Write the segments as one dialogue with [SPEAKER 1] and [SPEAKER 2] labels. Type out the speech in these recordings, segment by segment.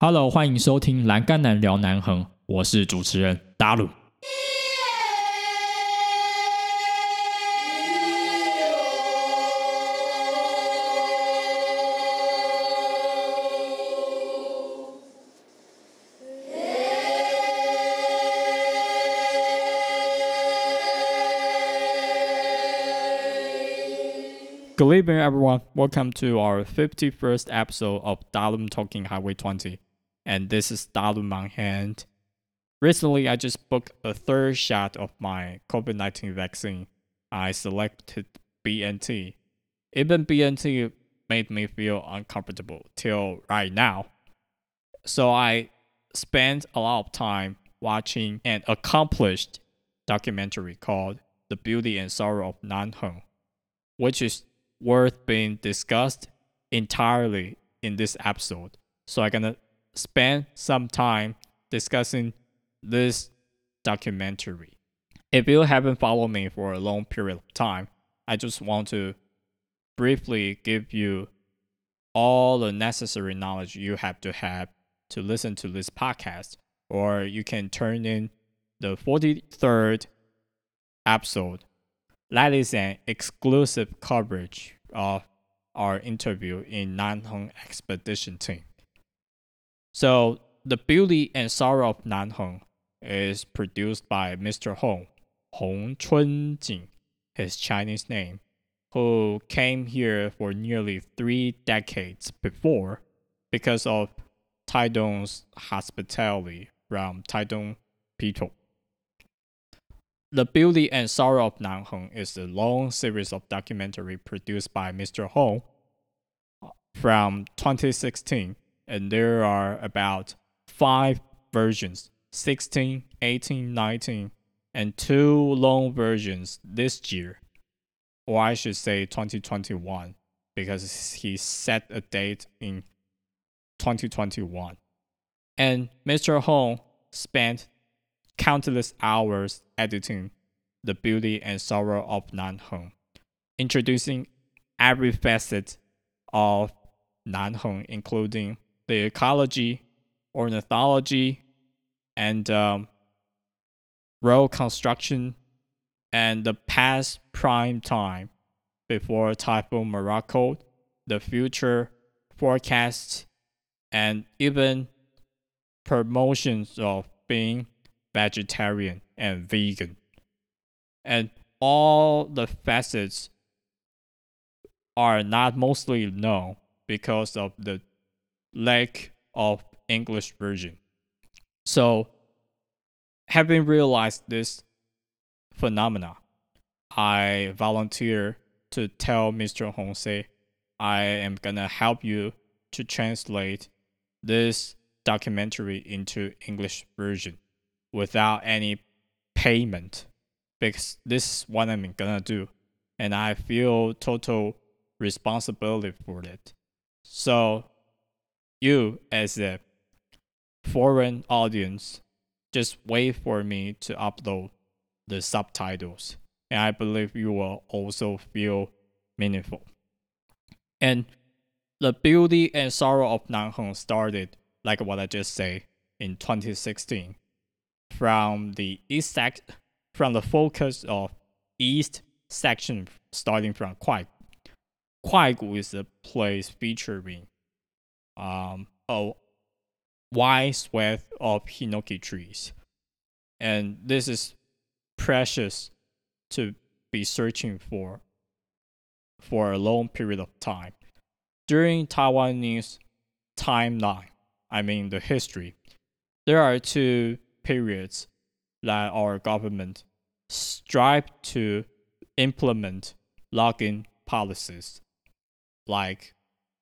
[SPEAKER 1] Hello，欢迎收听《栏杆男聊南横》，我是主持人达鲁。Good evening, everyone. Welcome to our 51st episode of Dalum Talking Highway 20. And this is Dalum on hand. Recently, I just booked a third shot of my COVID 19 vaccine. I selected BNT. Even BNT made me feel uncomfortable till right now. So I spent a lot of time watching an accomplished documentary called The Beauty and Sorrow of Nanheng, which is worth being discussed entirely in this episode. So I'm gonna spend some time discussing this documentary. If you haven't followed me for a long period of time, I just want to briefly give you all the necessary knowledge you have to have to listen to this podcast, or you can turn in the 43rd episode that is an exclusive coverage of our interview in Nanheng expedition team. So, The Beauty and Sorrow of Nanheng is produced by Mr. Hong, Hong Chunjing, his Chinese name, who came here for nearly three decades before because of Taidong's hospitality from Taidong people. The Beauty and Sorrow of Nanheng is a long series of documentary produced by Mr. Hong from 2016, and there are about five versions 16, 18, 19, and two long versions this year, or I should say 2021, because he set a date in 2021. And Mr. Hong spent countless hours editing The Beauty and Sorrow of Nanheng, introducing every facet of Nanheng, including the ecology, ornithology, and um, road construction, and the past prime time before Typhoon Morakot, the future forecasts, and even promotions of being vegetarian, and vegan. And all the facets are not mostly known because of the lack of English version. So, having realized this phenomena, I volunteer to tell Mr. Hong say, I am gonna help you to translate this documentary into English version without any payment because this is what I'm gonna do and I feel total responsibility for it. So you as a foreign audience just wait for me to upload the subtitles and I believe you will also feel meaningful. And the beauty and sorrow of Nanheng started, like what I just said, in 2016 from the east sec from the focus of east section starting from Kuai. Kuaigu is a place featuring um, a wide swath of hinoki trees. And this is precious to be searching for for a long period of time. During Taiwanese timeline, I mean the history, there are two periods that our government strive to implement logging policies like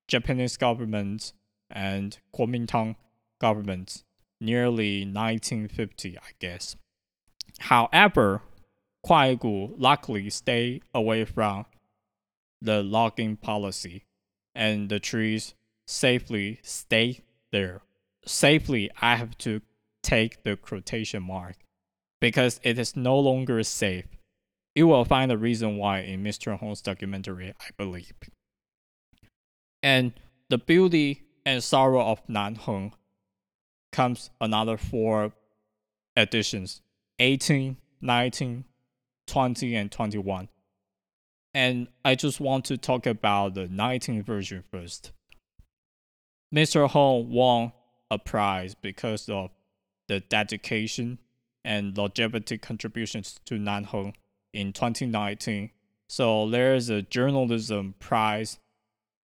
[SPEAKER 1] Japanese government and Kuomintang government nearly 1950, I guess. However, Kuaigu luckily stay away from the logging policy and the trees safely stay there. Safely, I have to take the quotation mark because it is no longer safe. You will find the reason why in Mr. Hong's documentary, I believe. And the beauty and sorrow of Nan Nanheng comes another four editions 18, 19, 20, and 21. And I just want to talk about the 19 version first. Mr. Hong won a prize because of the dedication and longevity contributions to Nanheng in 2019. So there's a journalism prize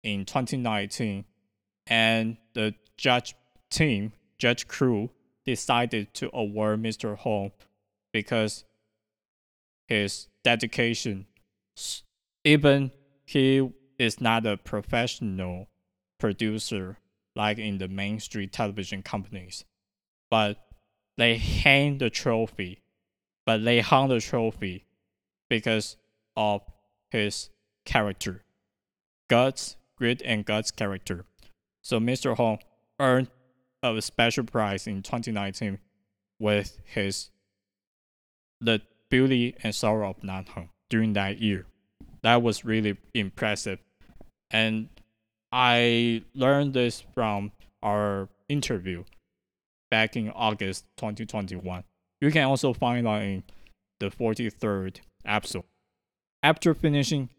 [SPEAKER 1] in 2019, and the judge team, judge crew, decided to award Mr. Hong because his dedication, even he is not a professional producer like in the mainstream television companies, but they hang the trophy, but they hung the trophy because of his character, guts, grit, and guts character. So Mr. Hong earned a special prize in 2019 with his The Beauty and Sorrow of Nan Heng during that year. That was really impressive. And I learned this from our interview back in August 2021. You can also find that in the 43rd episode. After finishing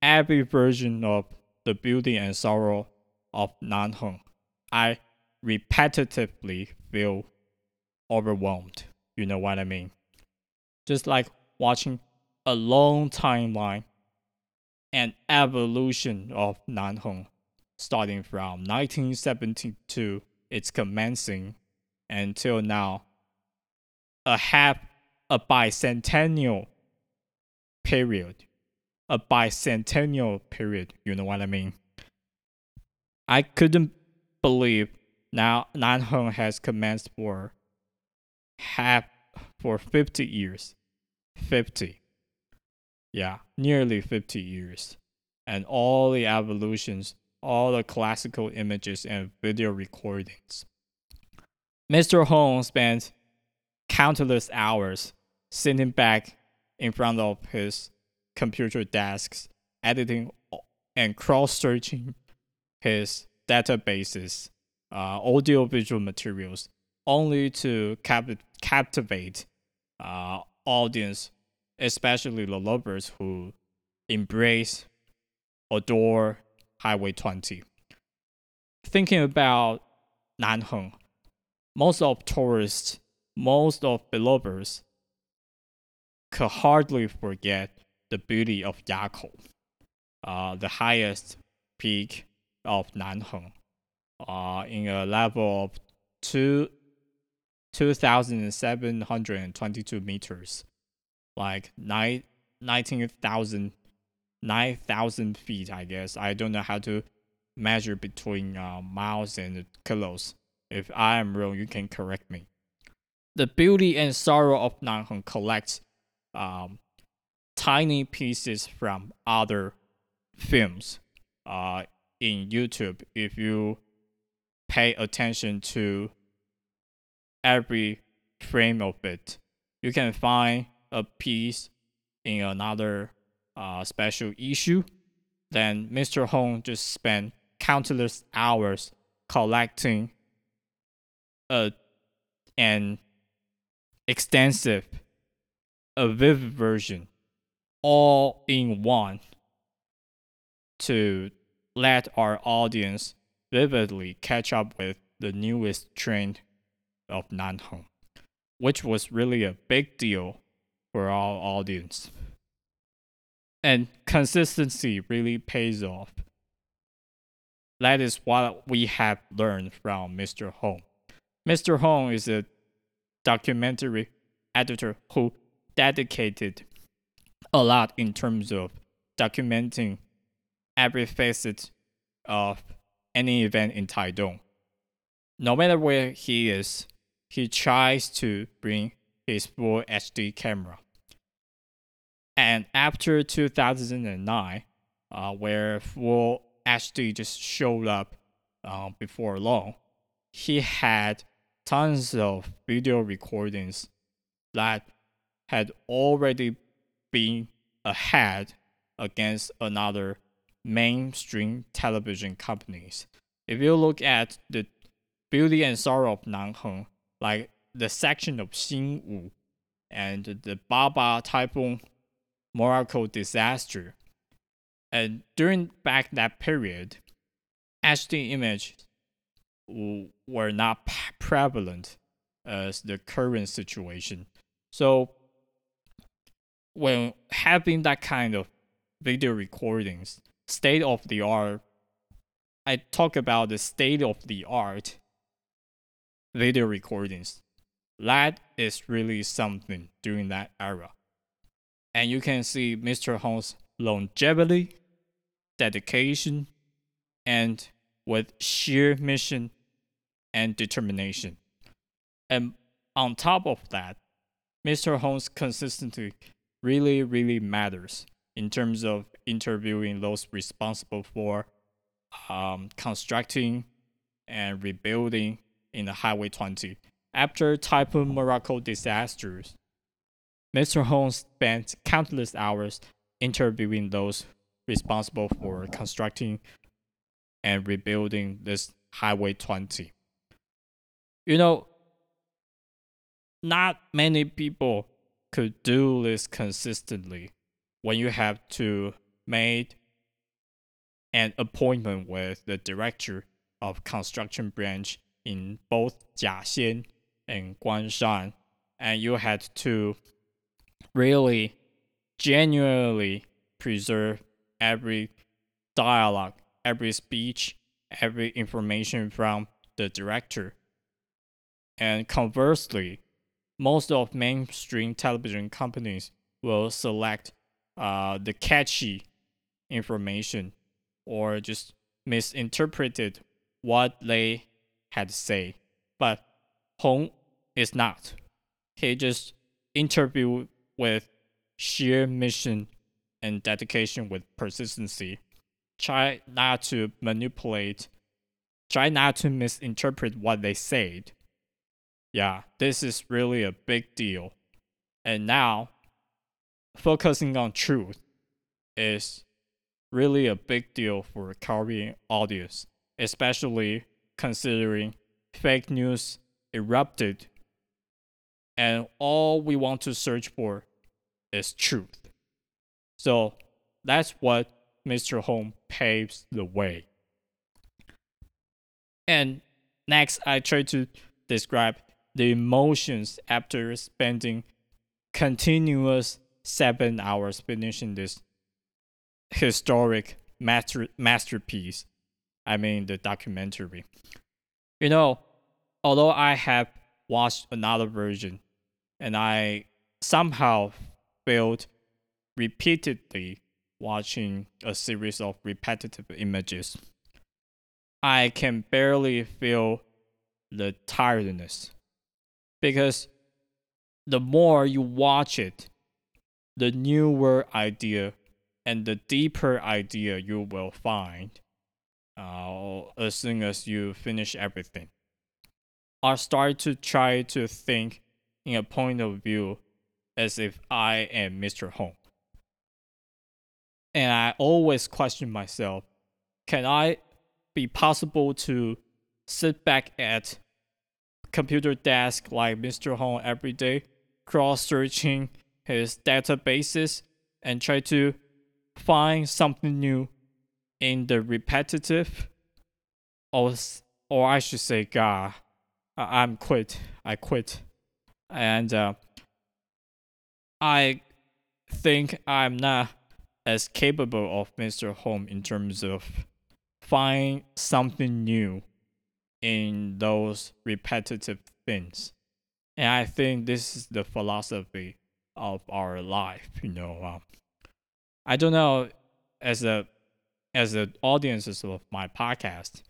[SPEAKER 1] every version of The Beauty and Sorrow of Nan Heng, I repetitively feel overwhelmed. You know what I mean? Just like watching a long timeline and evolution of Nan Heng, starting from 1972, its commencing until now, a half, a bicentennial period, a bicentennial period. You know what I mean? I couldn't believe now Nanheng has commenced for half for 50 years. 50. Yeah, nearly 50 years. And all the evolutions, all the classical images and video recordings. Mr. Hong spent countless hours sitting back in front of his computer desks, editing and cross searching his databases, uh, audio visual materials, only to cap- captivate uh, audience, especially the lovers who embrace, adore Highway 20. Thinking about Nanheng, most of tourists, most of belovers could hardly forget the beauty of Yakou, uh, the highest peak of Nanheng, uh, in a level of two, 2,722 meters, like nine, 19,000 9,000 feet, I guess. I don't know how to measure between uh, miles and kilos. If I am wrong, you can correct me. The beauty and sorrow of Nanheng collects um, tiny pieces from other films uh, in YouTube. If you pay attention to every frame of it, you can find a piece in another uh, special issue. Then Mr. Hong just spent countless hours collecting a an extensive, a vivid version, all in one, to let our audience vividly catch up with the newest trend of Nanheng, which was really a big deal for our audience. And consistency really pays off. That is what we have learned from Mr. Hong. Mr. Hong is a documentary editor who dedicated a lot in terms of documenting every facet of any event in Taitung. No matter where he is, he tries to bring his full HD camera. And after 2009, uh, where full HD just showed up uh, before long, he had tons of video recordings that had already been ahead against another mainstream television companies. If you look at the Beauty and Sorrow of Nanheng, like the section of Xinwu and the Baba Typhoon Morakot disaster. And during back that period, HD images were not prevalent as the current situation. So when having that kind of video recordings, state of the art, I talk about the state of the art video recordings. That is really something during that era. And you can see Mr. Hong's longevity, dedication, and with sheer mission and determination. And on top of that, Mr. Hong's consistency really, really matters in terms of interviewing those responsible for um, constructing and rebuilding in the Highway 20. After Typhoon Morakot disasters, Mr. Hong spent countless hours interviewing those responsible for constructing and rebuilding this Highway 20. You know, not many people could do this consistently when you have to make an appointment with the director of construction branch in both Jiaxian and Guanshan, and you had to really genuinely preserve every dialogue, every speech, every information from the director. And conversely, most of mainstream television companies will select uh, the catchy information or just misinterpreted what they had say. But Hong is not. He just interviewed with sheer mission and dedication with persistency. Try not to manipulate, try not to misinterpret what they said yeah, this is really a big deal. And now, focusing on truth is really a big deal for Korean audience, especially considering fake news erupted and all we want to search for is truth. So that's what Mr. Hong paves the way. And next, I try to describe the emotions after spending continuous seven hours finishing this historic master masterpiece. I mean the documentary. You know, although I have watched another version and I somehow felt repeatedly watching a series of repetitive images. I can barely feel the tiredness because the more you watch it, the newer idea and the deeper idea you will find uh, as soon as you finish everything. I start to try to think in a point of view as if I am Mr. Hong. And I always question myself can I be possible to sit back at computer desk like Mr. Hong every day, cross searching his databases and try to find something new in the repetitive or or I should say God I, am quit I quit and uh, I think I'm not as capable of Mr. Hong in terms of find something new in those repetitive things. And I think this is the philosophy of our life, you know. Um, I don't know as a as the audiences of my podcast,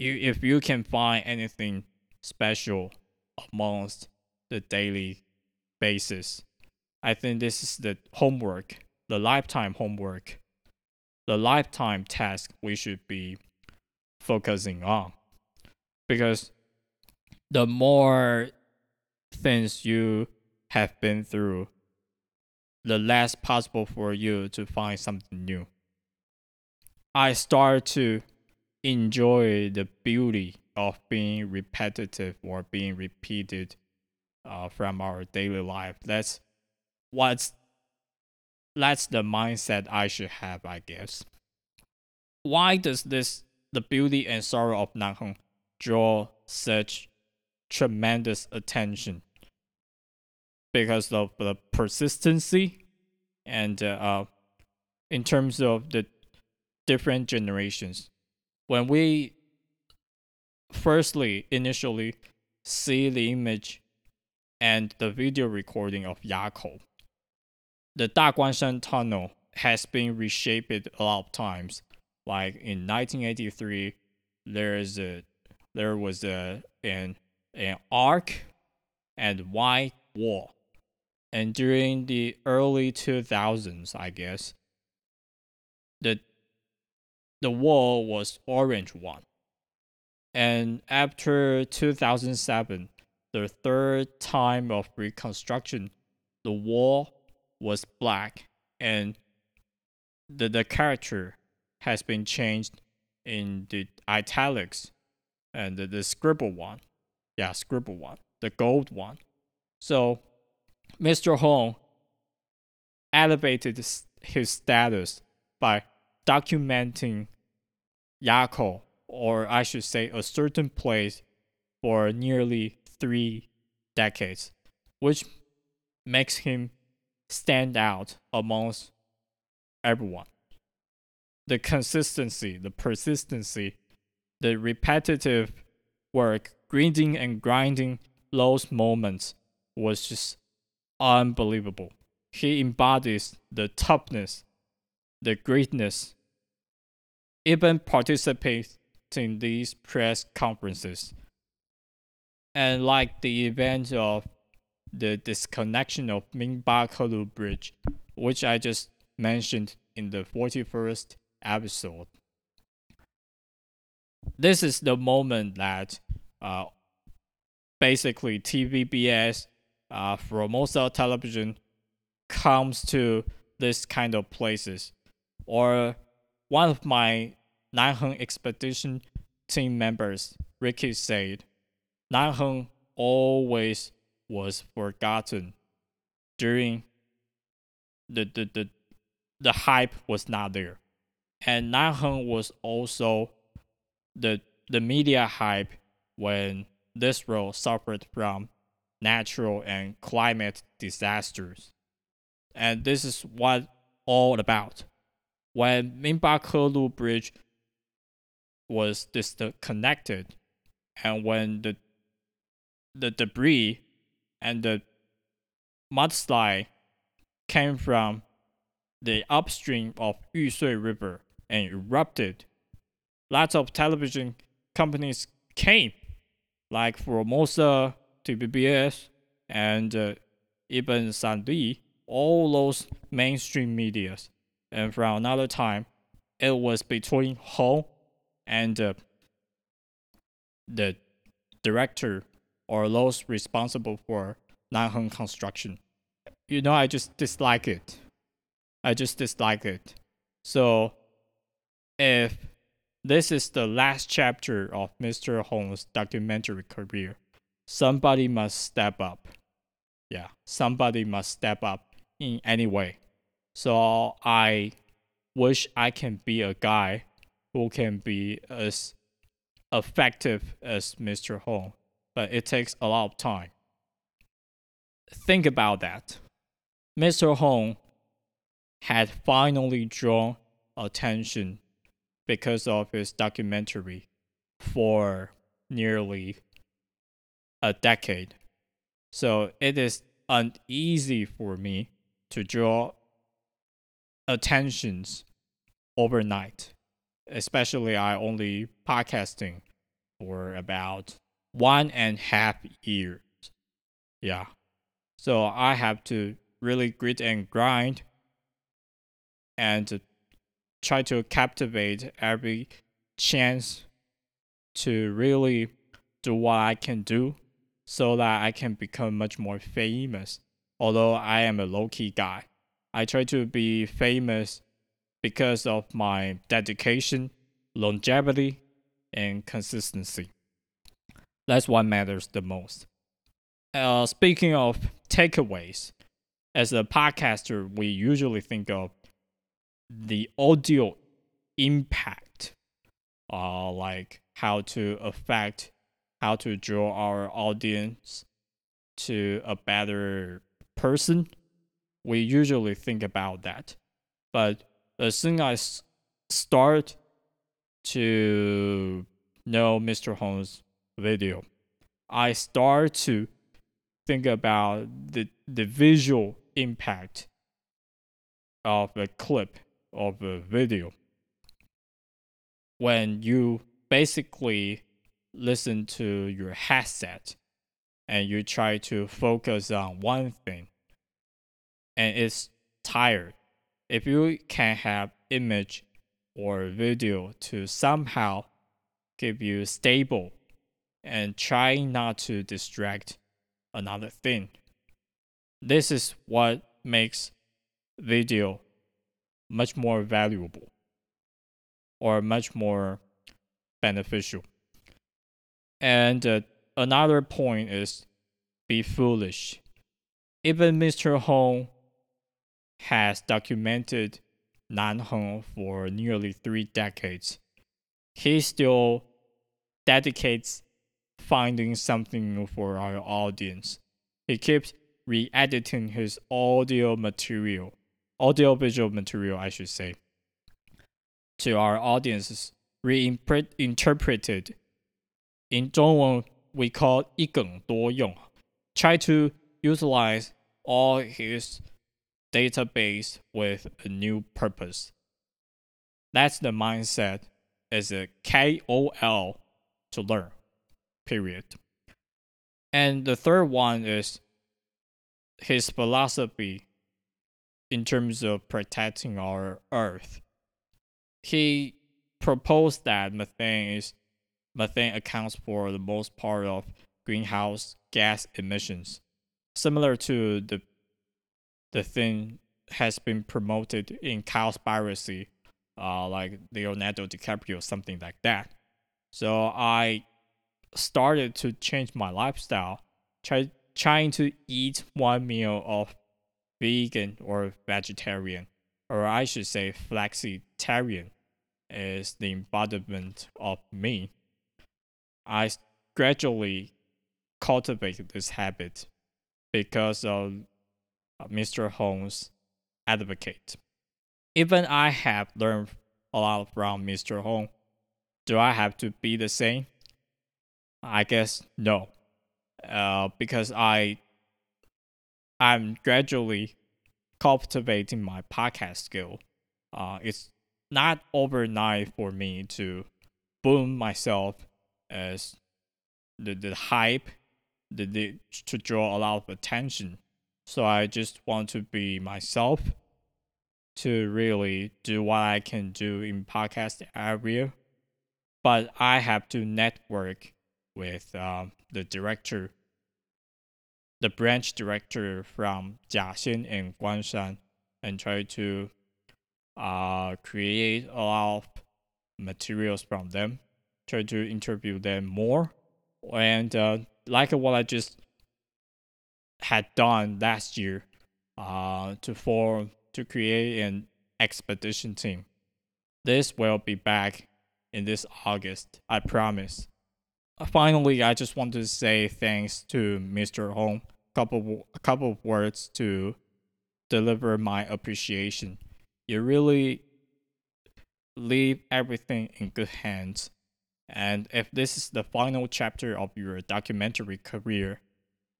[SPEAKER 1] you if you can find anything special amongst the daily basis, I think this is the homework, the lifetime homework, the lifetime task we should be focusing on. Because the more things you have been through the less possible for you to find something new i start to enjoy the beauty of being repetitive or being repeated uh, from our daily life. That's what's that's the mindset I should have, I guess. Why does this the beauty and sorrow of Nanheng draw such tremendous attention? Because of the persistency and uh, uh in terms of the different generations. When we firstly initially see the image and the video recording of Yakou, the Daguanshan Tunnel has been reshaped a lot of times. Like in 1983, there is a there was a an an arc and white wall, and during the early 2000s, I guess, the the wall was orange one. And after 2007, the third time of reconstruction, the wall was black and the, the character has been changed in the italics and the, the scribble one. Yeah, scribble one, the gold one. So Mr. Hong elevated his status by documenting Yakou, or I should say a certain place, for nearly three decades, which makes him stand out amongst everyone. The consistency, the persistency, the repetitive work, grinding and grinding those moments was just unbelievable. He embodies the toughness, the greatness, even participates in these press conferences. And like the event of the disconnection of Minba Kelu Bridge, which I just mentioned in the 41st episode. This is the moment that uh, basically TVBS, uh, of television, comes to this kind of places. Or one of my Nanheng expedition team members, Ricky, said, Nanheng always was forgotten during the the the, the hype was not there. And Nanheng was also the the media hype when this road suffered from natural and climate disasters. And this is what all about. When Minba Kelu Bridge was disconnected and when the the debris and the mudslide came from the upstream of Yusui River and erupted. Lots of television companies came, like Formosa, TVBS, and uh, even Sanli, all those mainstream medias. And from another time, it was between Hong and uh, the director or those responsible for Nanheng construction. You know, I just dislike it. I just dislike it. So, if this is the last chapter of Mr. Hong's documentary career, somebody must step up. Yeah, somebody must step up in any way. So, I wish I can be a guy who can be as effective as Mr. Hong but it takes a lot of time. Think about that. Mr. Hong had finally drawn attention because of his documentary for nearly a decade. So it is uneasy for me to draw attentions overnight. Especially I only podcasting for about one and a half years. Yeah. So I have to really grit and grind and try to captivate every chance to really do what I can do so that I can become much more famous. Although I am a low key guy, I try to be famous because of my dedication, longevity, and consistency. That's what matters the most. Uh, speaking of takeaways, as a podcaster, we usually think of the audio impact, uh, like how to affect, how to draw our audience to a better person. We usually think about that. But as soon as I start to know Mr. Hong's video, I start to think about the the visual impact of a clip of a video when you basically listen to your headset and you try to focus on one thing and it's tired if you can have image or video to somehow keep you stable and try not to distract another thing. This is what makes video much more valuable or much more beneficial. And uh, another point is be foolish. Even Mr. Hong has documented Nan Heng for nearly three decades. He still dedicates finding something new for our audience. He keeps re-editing his audio material, audio visual material, I should say, to our audiences, reinterpreted In Zhongwen, we call 一梗多用. Try to utilize all his database with a new purpose. That's the mindset as a KOL to learn period. And the third one is his philosophy in terms of protecting our earth. He proposed that methane is methane accounts for the most part of greenhouse gas emissions, similar to the the thing has been promoted in Cowspiracy, uh, like Leonardo DiCaprio, or something like that. So I started to change my lifestyle, try, trying to eat one meal of vegan or vegetarian, or I should say flexitarian is the embodiment of me. I gradually cultivated this habit because of uh, Mr. Hong's advocate. Even I have learned a lot from Mr. Hong. Do I have to be the same? I guess no, uh, because I I'm gradually cultivating my podcast skill. Uh, it's not overnight for me to boom myself as the the hype, the, the to draw a lot of attention. So I just want to be myself to really do what I can do in podcast area. But I have to network with um, the director, the branch director from Jiaxian and Guanshan, and try to uh, create a lot of materials from them, try to interview them more, and uh, like what I just had done last year, uh, to form to create an expedition team. This will be back in this August, I promise finally, I just want to say thanks to Mr. Hong. Couple a couple of words to deliver my appreciation. You really leave everything in good hands. And if this is the final chapter of your documentary career,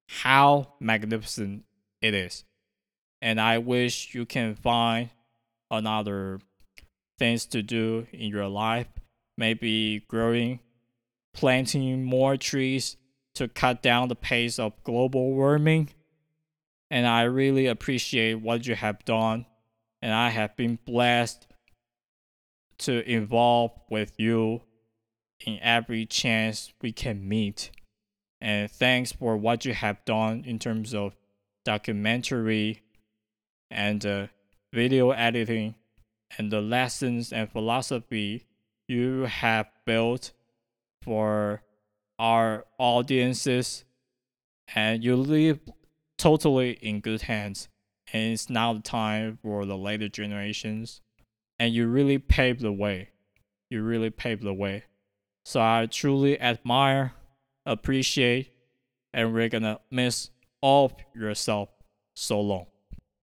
[SPEAKER 1] how magnificent it is. And I wish you can find another things to do in your life, maybe growing planting more trees to cut down the pace of global warming. And I really appreciate what you have done. And I have been blessed to involve with you in every chance we can meet. And thanks for what you have done in terms of documentary and uh, video editing and the lessons and philosophy you have built for our audiences. And you leave totally in good hands. And it's now the time for the later generations. And you really paved the way. You really paved the way. So I truly admire, appreciate, and we're gonna miss all of yourself so long.